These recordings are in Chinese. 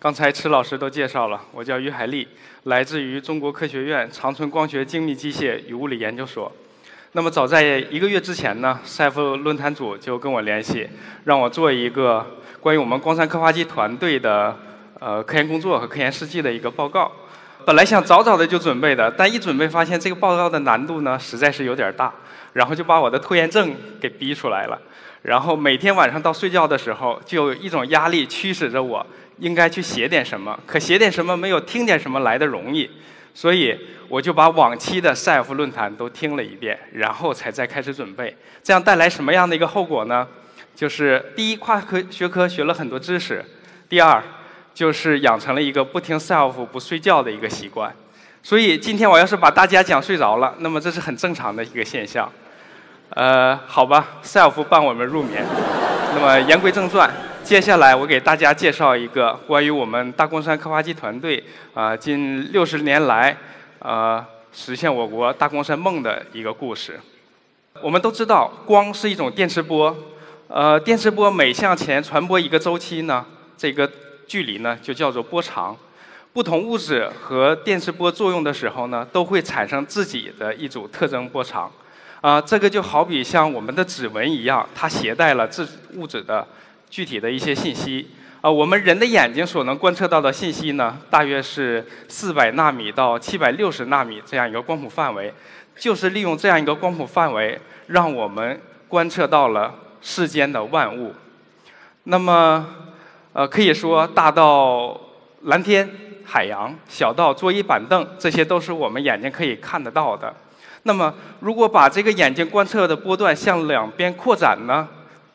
刚才池老师都介绍了，我叫于海丽，来自于中国科学院长春光学精密机械与物理研究所。那么早在一个月之前呢，CF 论坛组就跟我联系，让我做一个关于我们光山科发机团队的呃科研工作和科研事迹的一个报告。本来想早早的就准备的，但一准备发现这个报告的难度呢实在是有点大，然后就把我的拖延症给逼出来了。然后每天晚上到睡觉的时候，就有一种压力驱使着我应该去写点什么，可写点什么没有听点什么来的容易，所以我就把往期的 SELF 论坛都听了一遍，然后才再开始准备。这样带来什么样的一个后果呢？就是第一，跨科学科学了很多知识；第二，就是养成了一个不听 SELF 不睡觉的一个习惯。所以今天我要是把大家讲睡着了，那么这是很正常的一个现象。呃，好吧，SELF 伴我们入眠。那么言归正传，接下来我给大家介绍一个关于我们大光山科发机团队啊、近六十年来呃实现我国大光山梦的一个故事。我们都知道，光是一种电磁波，呃，电磁波每向前传播一个周期呢，这个距离呢就叫做波长。不同物质和电磁波作用的时候呢，都会产生自己的一组特征波长。啊、这个就好比像我们的指纹一样，它携带了自物质的具体的一些信息。啊、我们人的眼睛所能观测到的信息呢，大约是四百纳米到七百六十纳米这样一个光谱范围。就是利用这样一个光谱范围，让我们观测到了世间的万物。那么，呃，可以说大到蓝天、海洋，小到桌椅板凳，这些都是我们眼睛可以看得到的。那么，如果把这个眼睛观测的波段向两边扩展呢，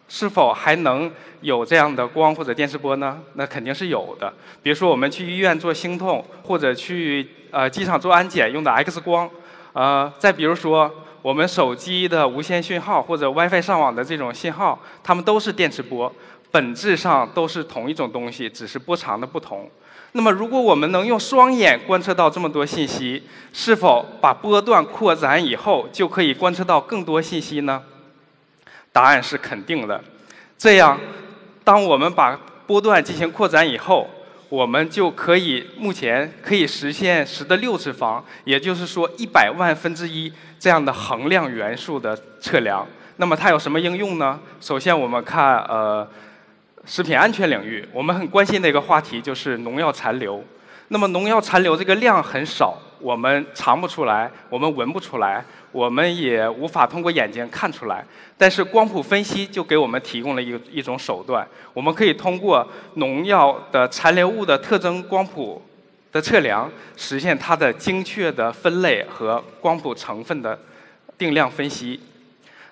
是否还能有这样的光或者电磁波呢？那肯定是有的。比如说，我们去医院做心痛，或者去呃机场做安检用的 X 光，呃，再比如说我们手机的无线讯号或者 WiFi 上网的这种信号，它们都是电磁波，本质上都是同一种东西，只是波长的不同。那么，如果我们能用双眼观测到这么多信息，是否把波段扩展以后就可以观测到更多信息呢？答案是肯定的。这样，当我们把波段进行扩展以后，我们就可以目前可以实现十的六次方，也就是说一百万分之一这样的恒量元素的测量。那么它有什么应用呢？首先我们看呃食品安全领域，我们很关心的一个话题就是农药残留。那么农药残留这个量很少，我们尝不出来，我们闻不出来，我们也无法通过眼睛看出来。但是光谱分析就给我们提供了一一种手段，我们可以通过农药的残留物的特征光谱的测量，实现它的精确的分类和光谱成分的定量分析。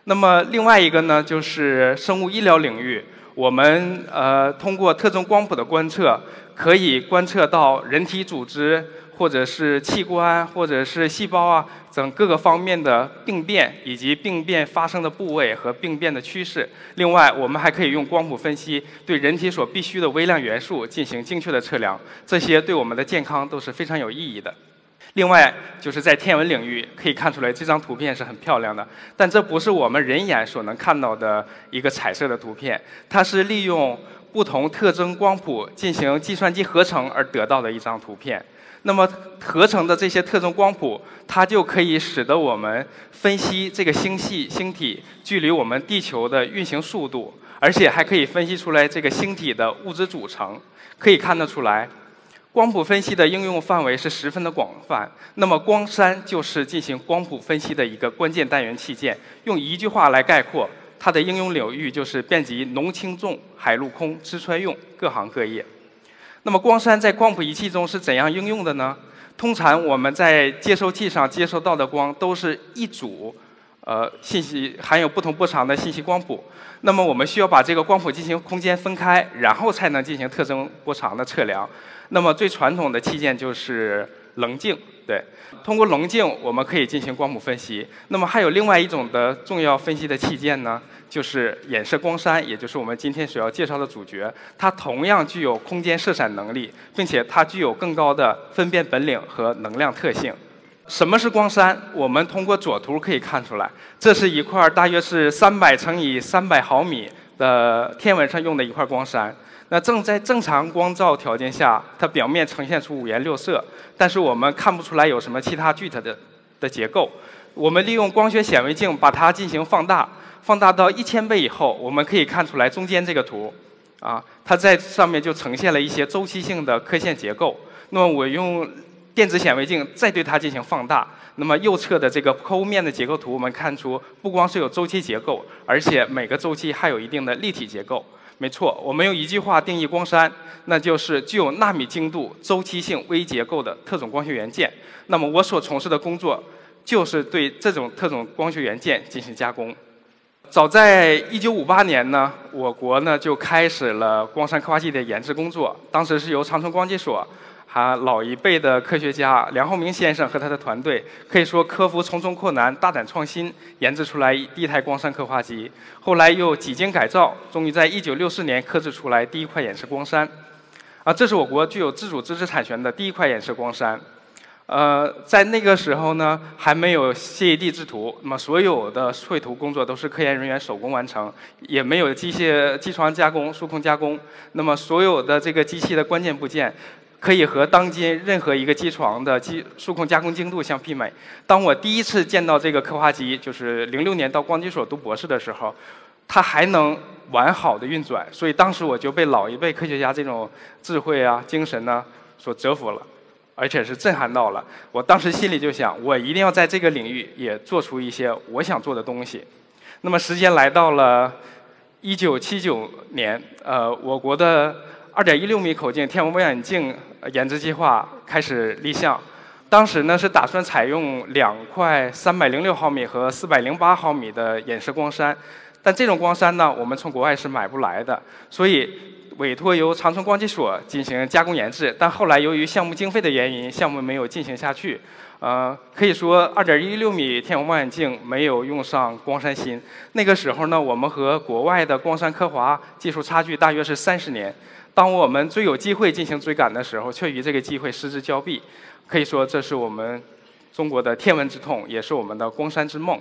那么另外一个呢，就是生物医疗领域，我们呃通过特征光谱的观测，可以观测到人体组织或者是器官或者是细胞啊等各个方面的病变，以及病变发生的部位和病变的趋势。另外，我们还可以用光谱分析对人体所必需的微量元素进行精确的测量，这些对我们的健康都是非常有意义的。另外，就是在天文领域可以看出来，这张图片是很漂亮的，但这不是我们人眼所能看到的一个彩色的图片，它是利用不同特征光谱进行计算机合成而得到的一张图片。那么合成的这些特征光谱，它就可以使得我们分析这个星系星体距离我们地球的运行速度，而且还可以分析出来这个星体的物质组成。可以看得出来。光谱分析的应用范围是十分的广泛，那么光栅就是进行光谱分析的一个关键单元器件。用一句话来概括，它的应用领域就是遍及农轻重、海陆空、吃穿用各行各业。那么光栅在光谱仪器中是怎样应用的呢？通常我们在接收器上接收到的光都是一组，呃信息含有不同波长的信息光谱。那么我们需要把这个光谱进行空间分开，然后才能进行特征波长的测量。那么最传统的器件就是棱镜，对，通过棱镜我们可以进行光谱分析。那么还有另外一种的重要分析的器件呢，就是衍射光栅，也就是我们今天所要介绍的主角。它同样具有空间色散能力，并且它具有更高的分辨本领和能量特性。什么是光栅？我们通过左图可以看出来，这是一块大约是三百乘以三百毫米的天文上用的一块光栅。那正在正常光照条件下，它表面呈现出五颜六色，但是我们看不出来有什么其他具体的的结构。我们利用光学显微镜把它进行放大，放大到一千倍以后，我们可以看出来中间这个图，啊，它在上面就呈现了一些周期性的刻线结构。那么我用。电子显微镜再对它进行放大，那么右侧的这个剖面的结构图，我们看出不光是有周期结构，而且每个周期还有一定的立体结构。没错，我们用一句话定义光栅，那就是具有纳米精度、周期性微结构的特种光学元件。那么我所从事的工作，就是对这种特种光学元件进行加工。早在1958年呢，我国呢就开始了光栅刻画机的研制工作，当时是由长春光机所。他老一辈的科学家梁浩明先生和他的团队，可以说克服重重困难，大胆创新，研制出来第一台光栅刻画机。后来又几经改造，终于在1964年刻制出来第一块衍射光栅。啊，这是我国具有自主知识产权的第一块衍射光栅。呃，在那个时候呢，还没有 CAD 制图，那么所有的绘图工作都是科研人员手工完成，也没有机械机床加工、数控加工。那么所有的这个机器的关键部件。可以和当今任何一个机床的机数控加工精度相媲美。当我第一次见到这个刻画机，就是零六年到光机所读博士的时候，它还能完好的运转，所以当时我就被老一辈科学家这种智慧啊、精神呢所折服了，而且是震撼到了。我当时心里就想，我一定要在这个领域也做出一些我想做的东西。那么时间来到了一九七九年，呃，我国的。二点一六米口径天文望远镜研制计划开始立项，当时呢是打算采用两块三百零六毫米和四百零八毫米的衍射光栅，但这种光栅呢我们从国外是买不来的，所以委托由长春光机所进行加工研制，但后来由于项目经费的原因，项目没有进行下去。呃，可以说二点一六米天文望远镜没有用上光山芯。那个时候呢，我们和国外的光山科华技术差距大约是三十年。当我们最有机会进行追赶的时候，却与这个机会失之交臂，可以说这是我们中国的天文之痛，也是我们的光山之梦。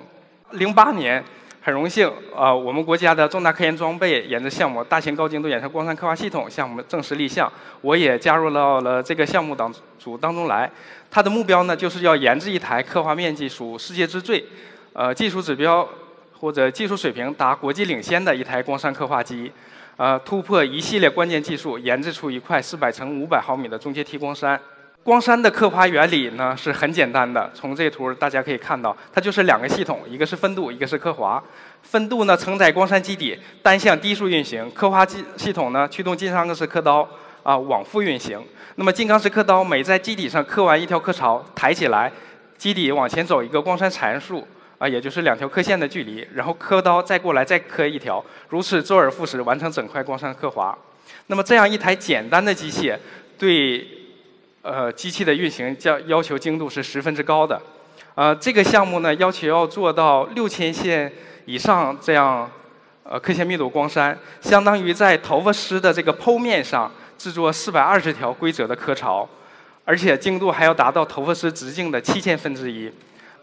零八年，很荣幸，呃，我们国家的重大科研装备研制项目——大型高精度衍射光栅刻画系统项目正式立项，我也加入到了这个项目当组当中来。它的目标呢，就是要研制一台刻画面积属世界之最，呃，技术指标或者技术水平达国际领先的一台光栅刻画机。呃，突破一系列关键技术，研制出一块四百乘五百毫米的中阶梯光栅。光栅的刻画原理呢是很简单的，从这图大家可以看到，它就是两个系统，一个是分度，一个是刻划。分度呢承载光栅基底单向低速运行，刻画机系统呢驱动金刚石刻刀啊往复运行。那么金刚石刻刀每在基底上刻完一条刻槽，抬起来，基底往前走一个光栅参数。啊，也就是两条刻线的距离，然后刻刀再过来再刻一条，如此周而复始完成整块光栅刻划。那么这样一台简单的机器，对呃机器的运行要要求精度是十分之高的。呃，这个项目呢要求要做到六千线以上这样呃刻线密度光栅，相当于在头发丝的这个剖面上制作四百二十条规则的刻槽，而且精度还要达到头发丝直径的七千分之一。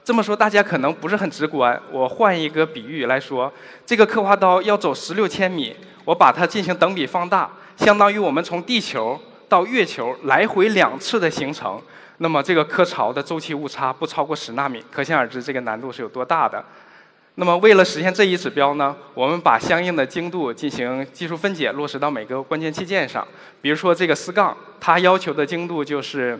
这么说大家可能不是很直观，我换一个比喻来说，这个刻画刀要走十六千米，我把它进行等比放大，相当于我们从地球到月球来回两次的行程，那么这个刻槽的周期误差不超过十纳米，可想而知这个难度是有多大的。那么为了实现这一指标呢，我们把相应的精度进行技术分解，落实到每个关键器件上。比如说这个丝杠，它要求的精度就是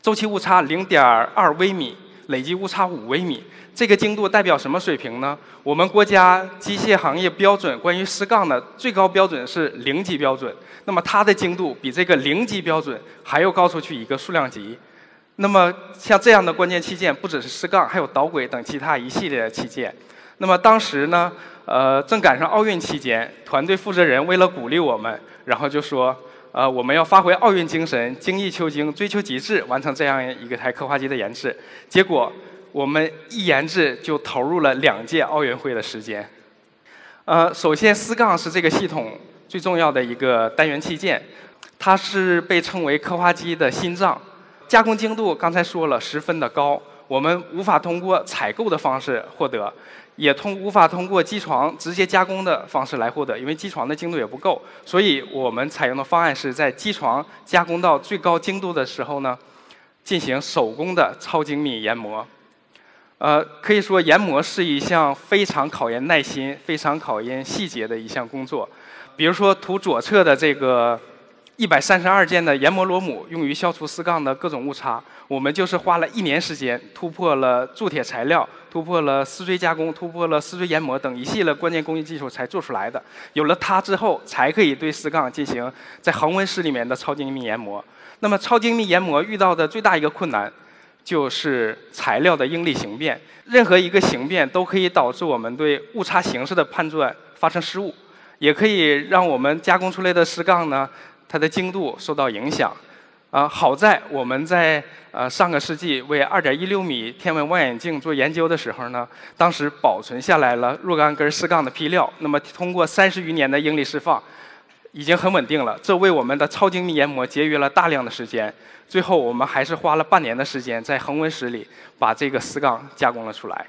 周期误差零点二微米。累计误差五微米，这个精度代表什么水平呢？我们国家机械行业标准关于丝杠的最高标准是零级标准，那么它的精度比这个零级标准还要高出去一个数量级。那么像这样的关键器件，不只是丝杠，还有导轨等其他一系列的器件。那么当时呢，呃，正赶上奥运期间，团队负责人为了鼓励我们，然后就说，呃，我们要发挥奥运精神，精益求精，追求极致，完成这样一个台刻画机的研制。结果我们一研制就投入了两届奥运会的时间。呃，首先丝杠是这个系统最重要的一个单元器件，它是被称为刻画机的心脏。加工精度刚才说了，十分的高，我们无法通过采购的方式获得，也通无法通过机床直接加工的方式来获得，因为机床的精度也不够，所以我们采用的方案是在机床加工到最高精度的时候呢，进行手工的超精密研磨。呃，可以说研磨是一项非常考验耐心、非常考验细节的一项工作。比如说图左侧的这个。一百三十二件的研磨螺母用于消除丝杠的各种误差，我们就是花了一年时间，突破了铸铁材料，突破了丝锥加工，突破了丝锥研磨等一系列关键工艺技术才做出来的。有了它之后，才可以对丝杠进行在恒温室里面的超精密研磨。那么超精密研磨遇到的最大一个困难，就是材料的应力形变。任何一个形变都可以导致我们对误差形式的判断发生失误，也可以让我们加工出来的丝杠呢。它的精度受到影响，啊，好在我们在呃上个世纪为2.16米天文望远镜做研究的时候呢，当时保存下来了若干根丝杠的坯料，那么通过三十余年的应力释放，已经很稳定了，这为我们的超精密研磨节约了大量的时间。最后我们还是花了半年的时间在恒温室里把这个丝杠加工了出来。